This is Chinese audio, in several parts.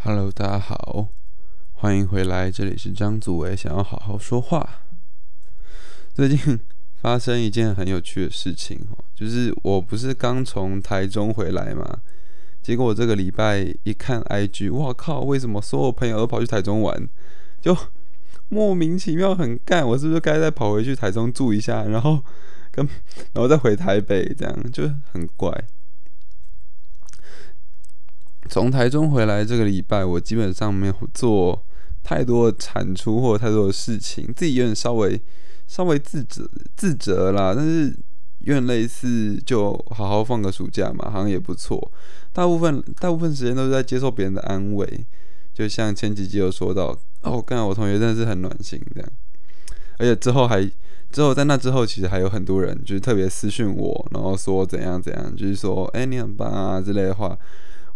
Hello，大家好，欢迎回来，这里是张祖维，想要好好说话。最近发生一件很有趣的事情哦，就是我不是刚从台中回来嘛，结果我这个礼拜一看 IG，哇靠，为什么所有朋友都跑去台中玩？就莫名其妙很干，我是不是该再跑回去台中住一下，然后跟然后再回台北，这样就很怪。从台中回来这个礼拜，我基本上没有做太多产出或太多的事情，自己有点稍微稍微自责自责啦，但是有点类似就好好放个暑假嘛，好像也不错。大部分大部分时间都是在接受别人的安慰，就像前几集有说到，哦，刚才我同学真的是很暖心这样，而且之后还之后在那之后，其实还有很多人就是特别私讯我，然后说怎样怎样，就是说哎你很棒啊之类的话。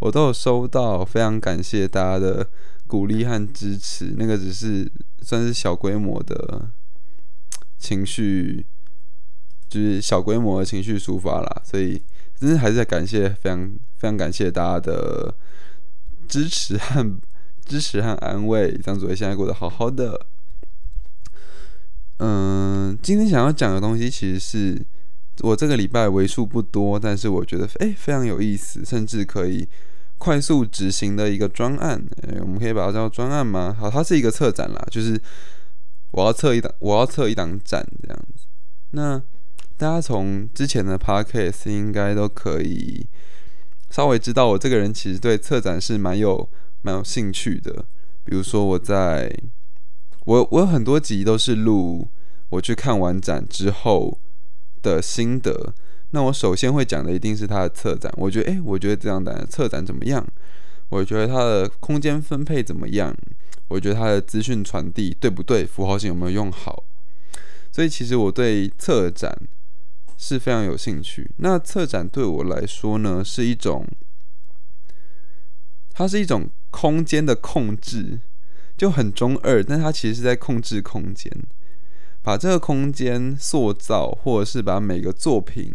我都有收到，非常感谢大家的鼓励和支持。那个只是算是小规模的情绪，就是小规模的情绪抒发啦。所以，真的还是在感谢，非常非常感谢大家的支持和支持和安慰。张祖伟现在过得好好的。嗯，今天想要讲的东西，其实是我这个礼拜为数不多，但是我觉得诶非常有意思，甚至可以。快速执行的一个专案，诶，我们可以把它叫专案吗？好，它是一个策展啦，就是我要测一档，我要测一档展这样子。那大家从之前的 podcast 应该都可以稍微知道，我这个人其实对策展是蛮有蛮有兴趣的。比如说，我在我我有很多集都是录我去看完展之后的心得。那我首先会讲的一定是它的策展，我觉得，诶，我觉得这样的策展怎么样？我觉得它的空间分配怎么样？我觉得它的资讯传递对不对？符号性有没有用好？所以其实我对策展是非常有兴趣。那策展对我来说呢，是一种，它是一种空间的控制，就很中二，但它其实是在控制空间，把这个空间塑造，或者是把每个作品。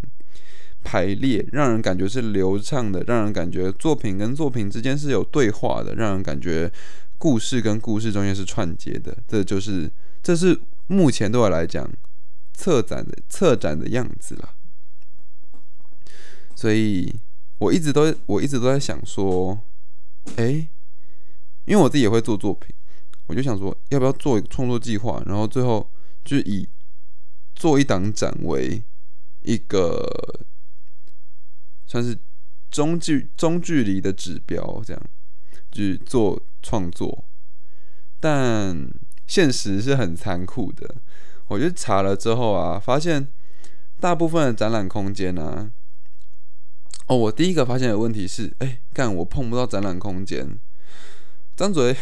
排列让人感觉是流畅的，让人感觉作品跟作品之间是有对话的，让人感觉故事跟故事中间是串接的。这就是这是目前对我来讲策展的策展的样子了。所以我一直都我一直都在想说，哎，因为我自己也会做作品，我就想说要不要做一个创作计划，然后最后就以做一档展为一个。算是中距中距离的指标，这样去做创作，但现实是很残酷的。我就查了之后啊，发现大部分的展览空间呢，哦，我第一个发现的问题是，哎，干我碰不到展览空间。张祖维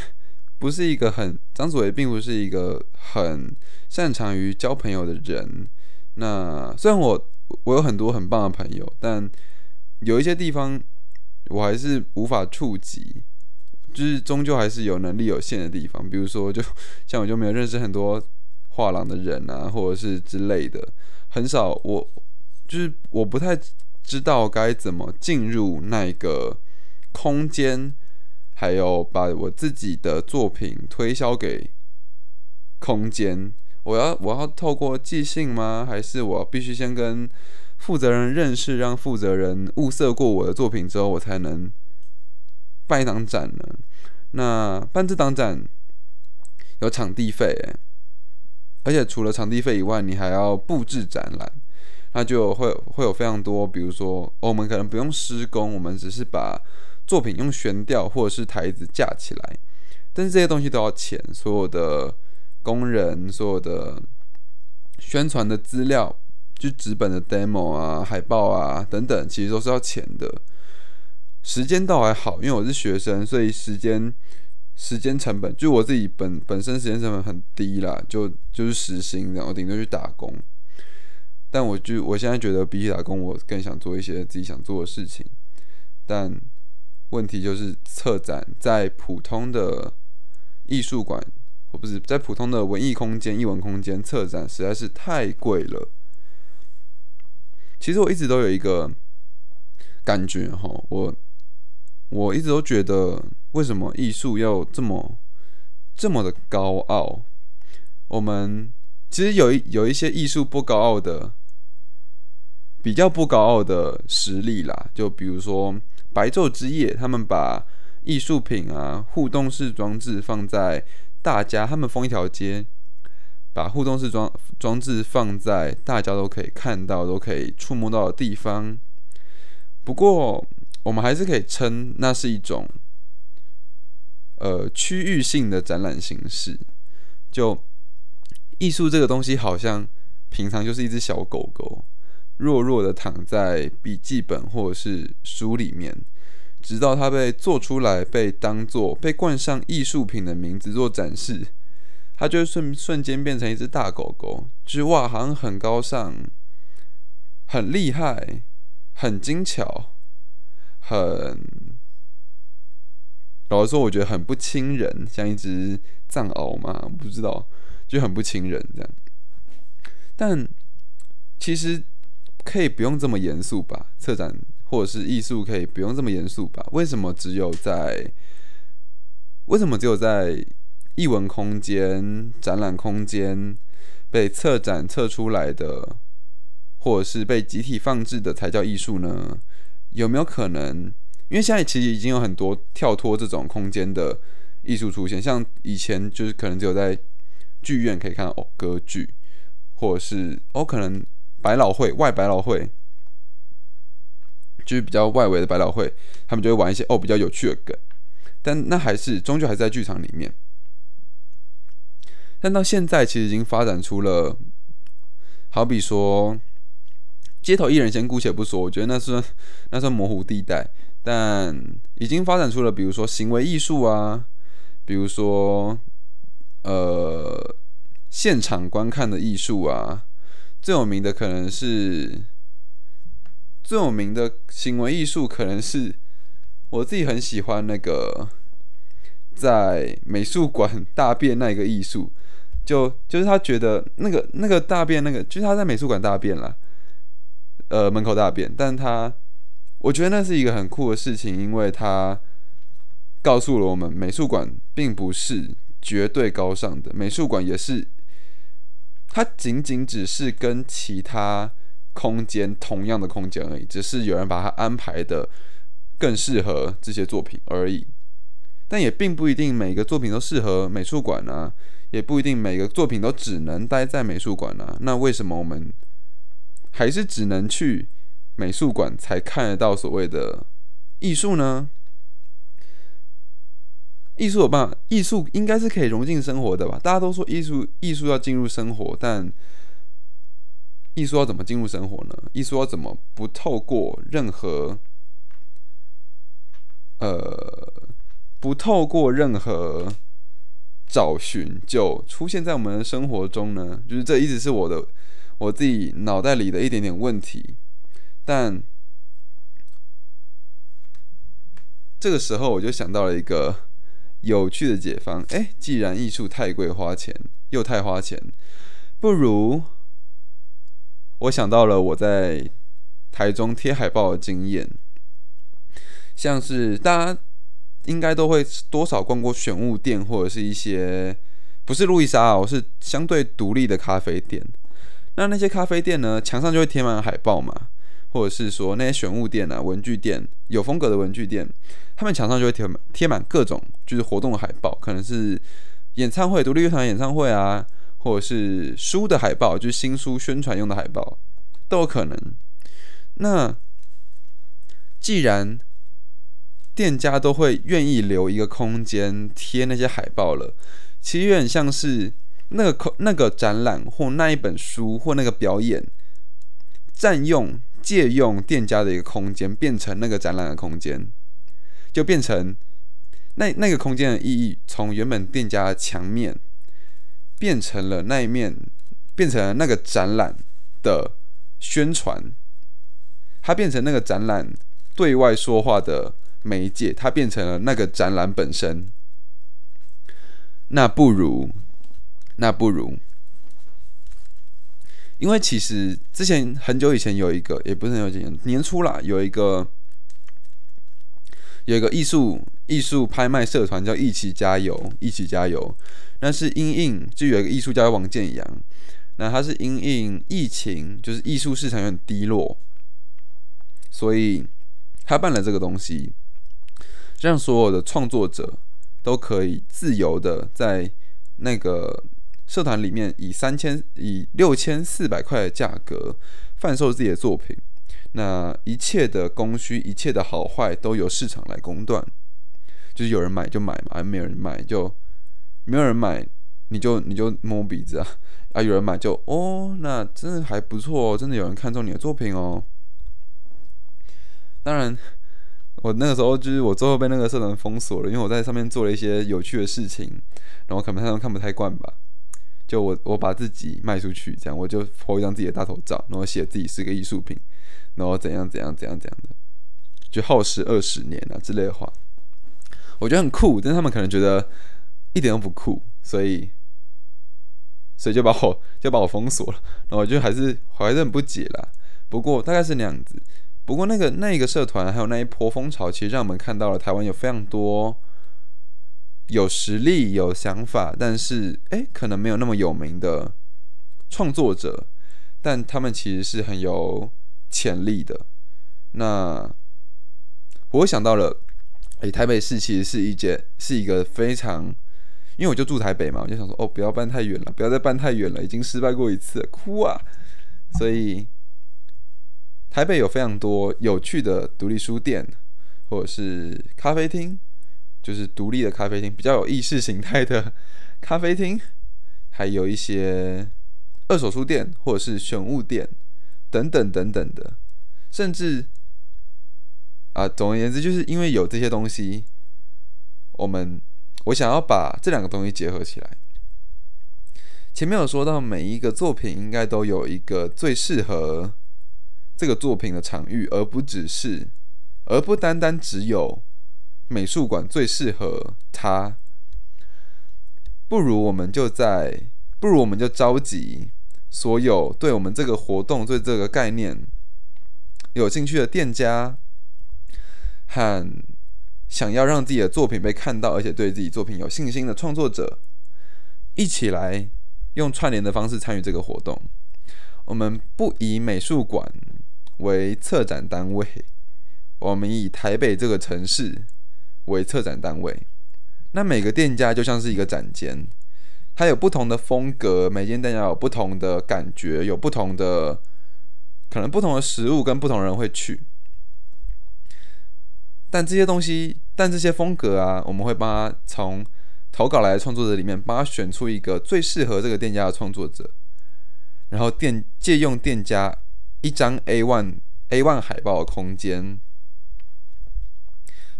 不是一个很，张祖维并不是一个很擅长于交朋友的人。那虽然我我有很多很棒的朋友，但有一些地方我还是无法触及，就是终究还是有能力有限的地方。比如说，就像我就没有认识很多画廊的人啊，或者是之类的，很少。我就是我不太知道该怎么进入那个空间，还有把我自己的作品推销给空间。我要我要透过寄信吗？还是我必须先跟？负责人认识，让负责人物色过我的作品之后，我才能办一档展呢。那办这档展有场地费，而且除了场地费以外，你还要布置展览，那就会会有非常多，比如说我们可能不用施工，我们只是把作品用悬吊或者是台子架起来，但是这些东西都要钱，所有的工人，所有的宣传的资料。就纸本的 demo 啊、海报啊等等，其实都是要钱的。时间倒还好，因为我是学生，所以时间时间成本就我自己本本身时间成本很低啦，就就是时薪，然后顶多去打工。但我就我现在觉得比起打工，我更想做一些自己想做的事情。但问题就是策展在普通的艺术馆，或不是在普通的文艺空间、艺文空间策展实在是太贵了。其实我一直都有一个感觉哈，我我一直都觉得，为什么艺术要这么这么的高傲？我们其实有一有一些艺术不高傲的，比较不高傲的实力啦。就比如说白昼之夜，他们把艺术品啊、互动式装置放在大家，他们封一条街，把互动式装装置放在大家都可以看到、都可以触摸到的地方。不过，我们还是可以称那是一种，呃，区域性的展览形式。就艺术这个东西，好像平常就是一只小狗狗，弱弱的躺在笔记本或者是书里面，直到它被做出来，被当做被冠上艺术品的名字做展示，它就瞬瞬间变成一只大狗狗，就是哇，好像很高尚，很厉害，很精巧。很，老实说，我觉得很不亲人，像一只藏獒嘛，不知道，就很不亲人这样。但其实可以不用这么严肃吧？策展或者是艺术可以不用这么严肃吧？为什么只有在？为什么只有在艺文空间、展览空间被策展测出来的，或者是被集体放置的才叫艺术呢？有没有可能？因为现在其实已经有很多跳脱这种空间的艺术出现，像以前就是可能只有在剧院可以看到哦歌剧，或者是哦可能百老汇外百老汇，就是比较外围的百老汇，他们就会玩一些哦比较有趣的梗，但那还是终究还是在剧场里面。但到现在其实已经发展出了，好比说。街头艺人先姑且不说，我觉得那是那算模糊地带，但已经发展出了，比如说行为艺术啊，比如说呃现场观看的艺术啊，最有名的可能是最有名的行为艺术，可能是我自己很喜欢那个在美术馆大便那个艺术，就就是他觉得那个那个大便那个，就是他在美术馆大便了。呃，门口大便，但他，我觉得那是一个很酷的事情，因为他告诉了我们，美术馆并不是绝对高尚的，美术馆也是，它仅仅只是跟其他空间同样的空间而已，只是有人把它安排的更适合这些作品而已，但也并不一定每个作品都适合美术馆啊，也不一定每个作品都只能待在美术馆啊，那为什么我们？还是只能去美术馆才看得到所谓的艺术呢？艺术有办法，艺术应该是可以融进生活的吧？大家都说艺术，艺术要进入生活，但艺术要怎么进入生活呢？艺术要怎么不透过任何呃，不透过任何找寻就出现在我们的生活中呢？就是这一直是我的。我自己脑袋里的一点点问题，但这个时候我就想到了一个有趣的解方。哎，既然艺术太贵花钱，又太花钱，不如我想到了我在台中贴海报的经验，像是大家应该都会多少逛过选物店，或者是一些不是路易莎啊，我是相对独立的咖啡店。那那些咖啡店呢，墙上就会贴满海报嘛，或者是说那些选物店啊、文具店、有风格的文具店，他们墙上就会贴贴满各种就是活动的海报，可能是演唱会、独立乐团演唱会啊，或者是书的海报，就是新书宣传用的海报都有可能。那既然店家都会愿意留一个空间贴那些海报了，其实有点像是。那个空那个展览或那一本书或那个表演，占用借用店家的一个空间，变成那个展览的空间，就变成那那个空间的意义，从原本店家的墙面变成了那一面，变成了那个展览的宣传，它变成那个展览对外说话的媒介，它变成了那个展览本身。那不如。那不如，因为其实之前很久以前有一个，也不是很久以前，年初啦，有一个有一个艺术艺术拍卖社团叫“一起加油”，一起加油。那是因应就有一个艺术家王建阳，那他是因应疫情，就是艺术市场有点低落，所以他办了这个东西，让所有的创作者都可以自由的在那个社团里面以三千以六千四百块的价格贩售自己的作品。那一切的供需，一切的好坏都由市场来公断，就是有人买就买嘛，没有人买就没有人买，你就你就摸鼻子啊，啊有人买就哦，那真的还不错哦，真的有人看中你的作品哦。当然，我那个时候就是我最后被那个社团封锁了，因为我在上面做了一些有趣的事情，然后可能他们看不太惯吧，就我我把自己卖出去，这样我就拍一张自己的大头照，然后写自己是个艺术品。然后怎样怎样怎样怎样的，就耗时二十年啊之类的话，我觉得很酷，但是他们可能觉得一点都不酷，所以所以就把我就把我封锁了。然后我就还是还是很不解啦。不过大概是那样子。不过那个那一个社团还有那一波风潮，其实让我们看到了台湾有非常多有实力、有想法，但是哎可能没有那么有名的创作者，但他们其实是很有。潜力的，那我想到了，诶，台北市其实是一件是一个非常，因为我就住台北嘛，我就想说，哦，不要搬太远了，不要再搬太远了，已经失败过一次，哭啊！所以台北有非常多有趣的独立书店，或者是咖啡厅，就是独立的咖啡厅，比较有意识形态的咖啡厅，还有一些二手书店或者是选物店。等等等等的，甚至啊，总而言之，就是因为有这些东西，我们我想要把这两个东西结合起来。前面有说到，每一个作品应该都有一个最适合这个作品的场域，而不只是，而不单单只有美术馆最适合它。不如我们就在，不如我们就召集。所有对我们这个活动、对这个概念有兴趣的店家和想要让自己的作品被看到，而且对自己作品有信心的创作者，一起来用串联的方式参与这个活动。我们不以美术馆为策展单位，我们以台北这个城市为策展单位。那每个店家就像是一个展间。它有不同的风格，每间店家有不同的感觉，有不同的可能，不同的食物跟不同人会去。但这些东西，但这些风格啊，我们会帮他从投稿来的创作者里面，帮他选出一个最适合这个店家的创作者，然后店借用店家一张 A one A one 海报的空间，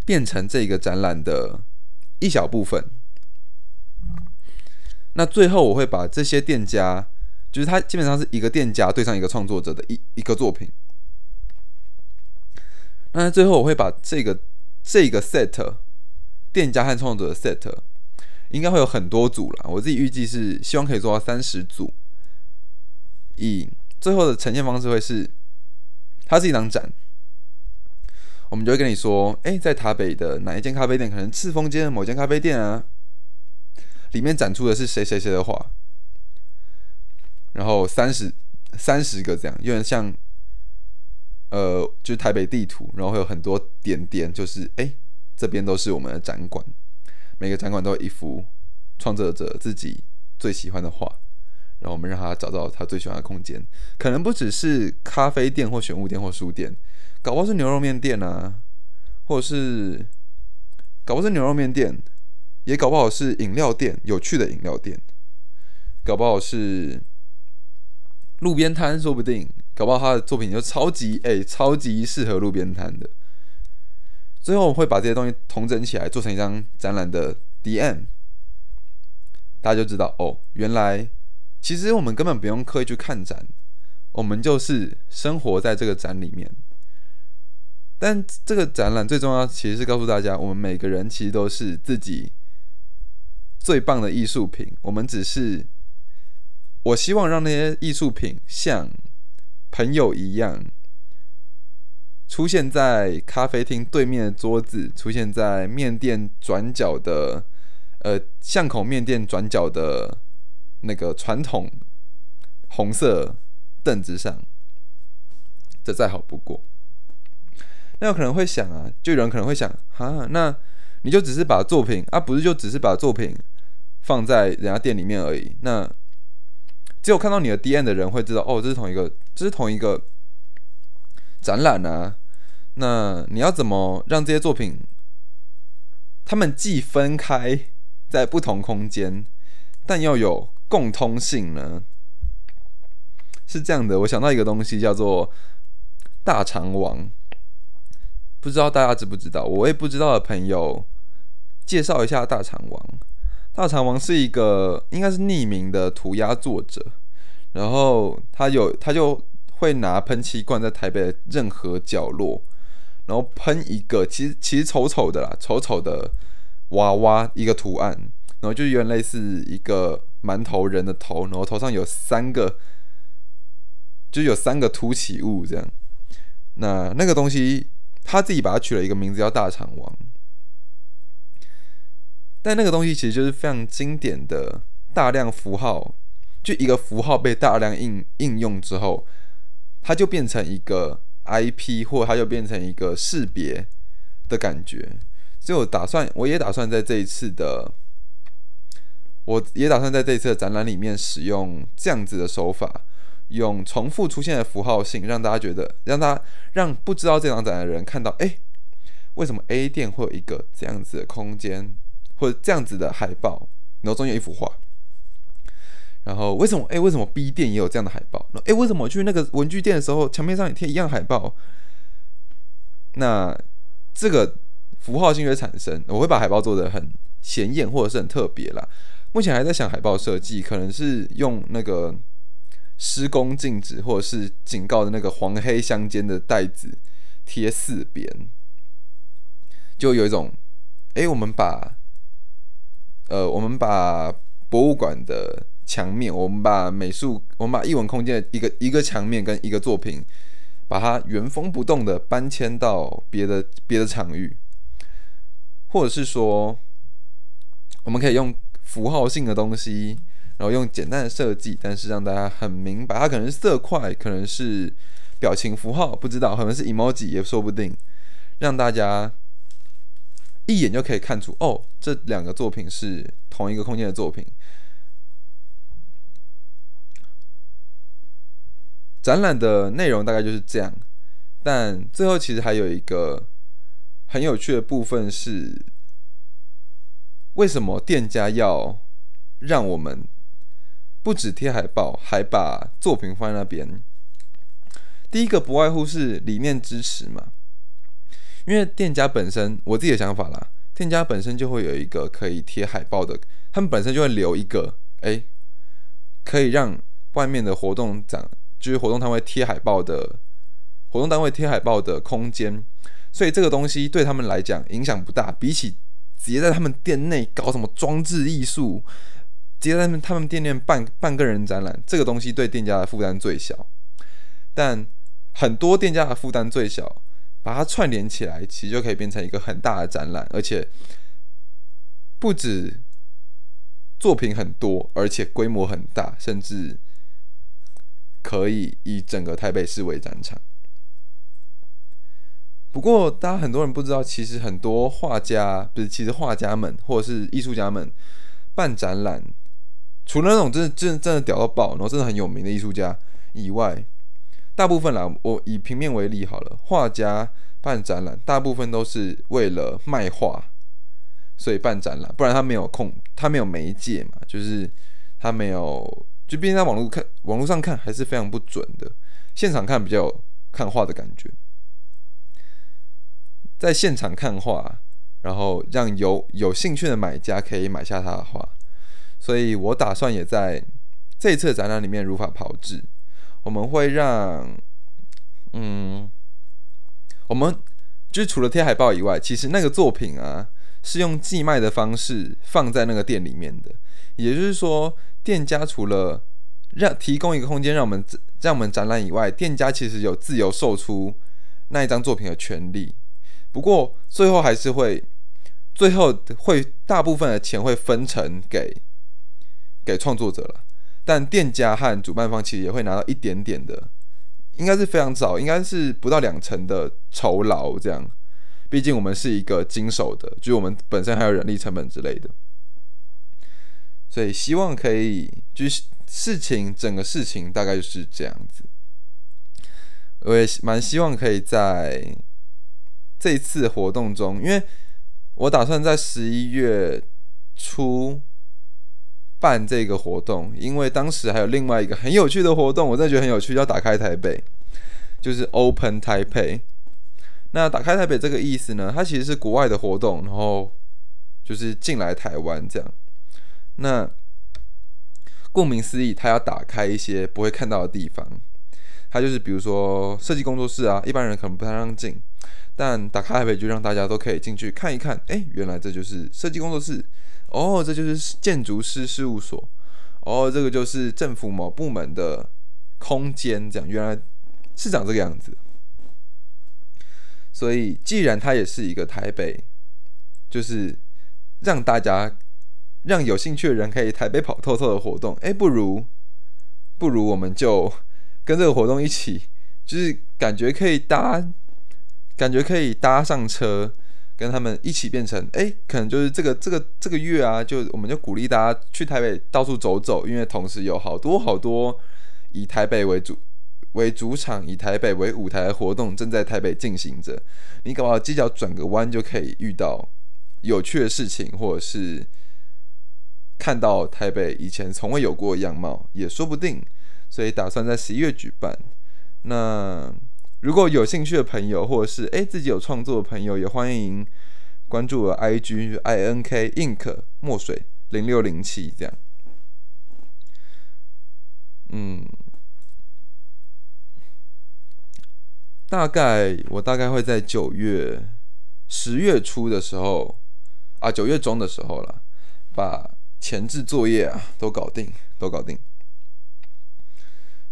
变成这个展览的一小部分。那最后我会把这些店家，就是他基本上是一个店家对上一个创作者的一一个作品。那最后我会把这个这个 set 店家和创作者的 set 应该会有很多组了，我自己预计是希望可以做到三十组。以最后的呈现方式会是，它是一张展，我们就会跟你说，哎，在台北的哪一间咖啡店，可能赤峰街的某间咖啡店啊。里面展出的是谁谁谁的画，然后三十三十个这样，有点像，呃，就是台北地图，然后会有很多点点，就是哎，这边都是我们的展馆，每个展馆都有一幅创作者自己最喜欢的画，然后我们让他找到他最喜欢的空间，可能不只是咖啡店或选物店或书店，搞不好是牛肉面店啊，或者是搞不好是牛肉面店。也搞不好是饮料店，有趣的饮料店；搞不好是路边摊，说不定搞不好他的作品就超级哎，超级适合路边摊的。最后我会把这些东西统整起来，做成一张展览的 DM，大家就知道哦，原来其实我们根本不用刻意去看展，我们就是生活在这个展里面。但这个展览最重要，其实是告诉大家，我们每个人其实都是自己。最棒的艺术品，我们只是，我希望让那些艺术品像朋友一样，出现在咖啡厅对面的桌子，出现在面店转角的，呃，巷口面店转角的那个传统红色凳子上，这再好不过。那有可能会想啊，就有人可能会想，哈，那你就只是把作品啊，不是就只是把作品放在人家店里面而已。那只有看到你的 D N 的人会知道，哦，这是同一个，这是同一个展览啊。那你要怎么让这些作品，他们既分开在不同空间，但又有共通性呢？是这样的，我想到一个东西叫做大肠王。不知道大家知不知道？我也不知道的朋友，介绍一下大肠王。大肠王是一个应该是匿名的涂鸦作者，然后他有他就会拿喷漆罐在台北的任何角落，然后喷一个其实其实丑丑的啦，丑丑的娃娃一个图案，然后就有点类似一个馒头人的头，然后头上有三个，就有三个凸起物这样。那那个东西。他自己把它取了一个名字叫大肠王，但那个东西其实就是非常经典的大量符号，就一个符号被大量应应用之后，它就变成一个 IP，或它就变成一个识别的感觉。所以我打算，我也打算在这一次的，我也打算在这一次的展览里面使用这样子的手法。用重复出现的符号性，让大家觉得，让他让不知道这张展的人看到，哎，为什么 A 店会有一个这样子的空间，或者这样子的海报，然后中间有一幅画，然后为什么，哎，为什么 B 店也有这样的海报？哎，为什么我去那个文具店的时候，墙面上也贴一样海报？那这个符号性会产生，我会把海报做的很显眼，或者是很特别啦。目前还在想海报设计，可能是用那个。施工禁止或者是警告的那个黄黑相间的袋子贴四边，就有一种，哎，我们把，呃，我们把博物馆的墙面，我们把美术，我们把艺文空间的一个一个墙面跟一个作品，把它原封不动的搬迁到别的别的场域，或者是说，我们可以用符号性的东西。然后用简单的设计，但是让大家很明白，它可能是色块，可能是表情符号，不知道，可能是 emoji 也说不定，让大家一眼就可以看出，哦，这两个作品是同一个空间的作品。展览的内容大概就是这样，但最后其实还有一个很有趣的部分是，为什么店家要让我们？不止贴海报，还把作品放在那边。第一个不外乎是理念支持嘛，因为店家本身，我自己的想法啦，店家本身就会有一个可以贴海报的，他们本身就会留一个，哎，可以让外面的活动展，就是活动摊位贴海报的，活动单位贴海报的空间，所以这个东西对他们来讲影响不大，比起直接在他们店内搞什么装置艺术。直接在他们他们店面办办个人展览，这个东西对店家的负担最小。但很多店家的负担最小，把它串联起来，其实就可以变成一个很大的展览，而且不止作品很多，而且规模很大，甚至可以以整个台北市为展场。不过，大家很多人不知道，其实很多画家不是，其实画家们或者是艺术家们办展览。除了那种真的真的真的屌到爆，然后真的很有名的艺术家以外，大部分啦，我以平面为例好了，画家办展览，大部分都是为了卖画，所以办展览，不然他没有空，他没有媒介嘛，就是他没有，就毕竟在网络看，网络上看还是非常不准的，现场看比较看画的感觉，在现场看画，然后让有有兴趣的买家可以买下他的画。所以我打算也在这次展览里面如法炮制。我们会让，嗯，我们就是除了贴海报以外，其实那个作品啊是用寄卖的方式放在那个店里面的。也就是说，店家除了让提供一个空间让我们让我们展览以外，店家其实有自由售出那一张作品的权利。不过最后还是会，最后会大部分的钱会分成给给创作者了。但店家和主办方其实也会拿到一点点的，应该是非常少，应该是不到两成的酬劳这样。毕竟我们是一个经手的，就是我们本身还有人力成本之类的，所以希望可以，就是事情整个事情大概就是这样子。我也蛮希望可以在这一次活动中，因为我打算在十一月初办这个活动，因为当时还有另外一个很有趣的活动，我真的觉得很有趣，要打开台北，就是 Open Taipei。那打开台北这个意思呢？它其实是国外的活动，然后就是进来台湾这样。那顾名思义，它要打开一些不会看到的地方。它就是比如说设计工作室啊，一般人可能不太让进，但打开台北就让大家都可以进去看一看。哎，原来这就是设计工作室哦，这就是建筑师事务所哦，这个就是政府某部门的空间，这样原来是长这个样子。所以，既然它也是一个台北，就是让大家、让有兴趣的人可以台北跑透透的活动，哎，不如不如我们就跟这个活动一起，就是感觉可以搭，感觉可以搭上车，跟他们一起变成，哎，可能就是这个这个这个月啊，就我们就鼓励大家去台北到处走走，因为同时有好多好多以台北为主。为主场，以台北为舞台的活动正在台北进行着。你搞不好犄角转个弯就可以遇到有趣的事情，或者是看到台北以前从未有过的样貌，也说不定。所以打算在十一月举办。那如果有兴趣的朋友，或者是诶自己有创作的朋友，也欢迎关注我 I G I N K Ink 墨水零六零七这样。嗯。大概我大概会在九月、十月初的时候啊，九月中的时候了，把前置作业啊都搞定，都搞定。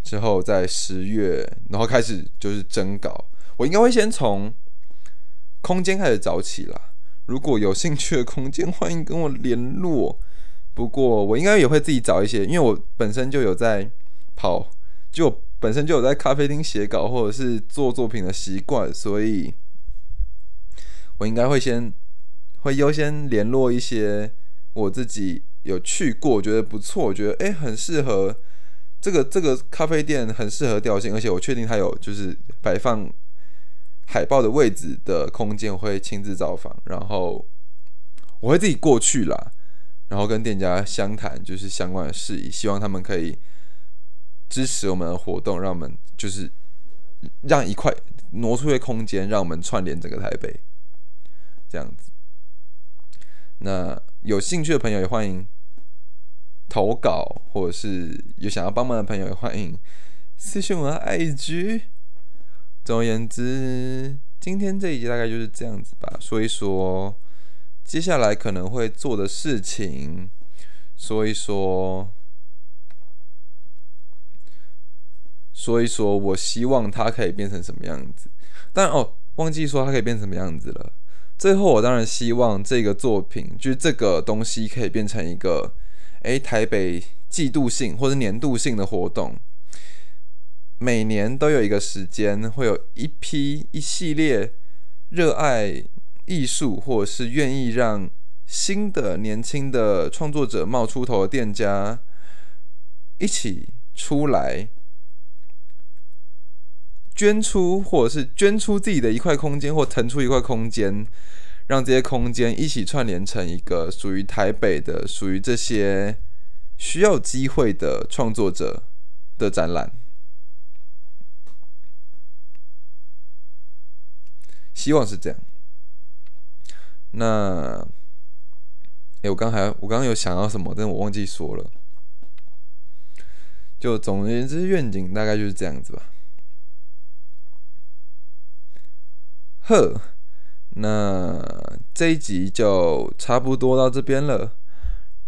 之后在十月，然后开始就是征稿。我应该会先从空间开始找起啦。如果有兴趣的空间，欢迎跟我联络。不过我应该也会自己找一些，因为我本身就有在跑，就。本身就有在咖啡厅写稿或者是做作品的习惯，所以我应该会先会优先联络一些我自己有去过，觉得不错，我觉得诶很适合这个这个咖啡店很适合调性，而且我确定它有就是摆放海报的位置的空间，我会亲自造访，然后我会自己过去啦，然后跟店家相谈就是相关的事宜，希望他们可以。支持我们的活动，让我们就是让一块挪出一个空间，让我们串联整个台北，这样子。那有兴趣的朋友也欢迎投稿，或者是有想要帮忙的朋友欢迎私信我的 IG。总而言之，今天这一集大概就是这样子吧。说一说接下来可能会做的事情，说一说。说一说，我希望它可以变成什么样子。但哦，忘记说它可以变成什么样子了。最后，我当然希望这个作品，就是这个东西，可以变成一个，诶，台北季度性或者年度性的活动。每年都有一个时间，会有一批一系列热爱艺术或者是愿意让新的年轻的创作者冒出头的店家一起出来。捐出，或者是捐出自己的一块空间，或腾出一块空间，让这些空间一起串联成一个属于台北的、属于这些需要机会的创作者的展览。希望是这样。那，哎，我刚才我刚刚有想到什么，但我忘记说了。就总而言之，愿景大概就是这样子吧。呵，那这一集就差不多到这边了。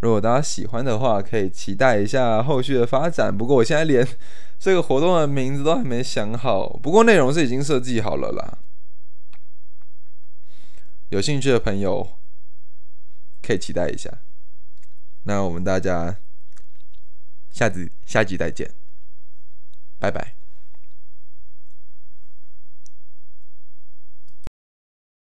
如果大家喜欢的话，可以期待一下后续的发展。不过我现在连这个活动的名字都还没想好，不过内容是已经设计好了啦。有兴趣的朋友可以期待一下。那我们大家下集下集再见，拜拜。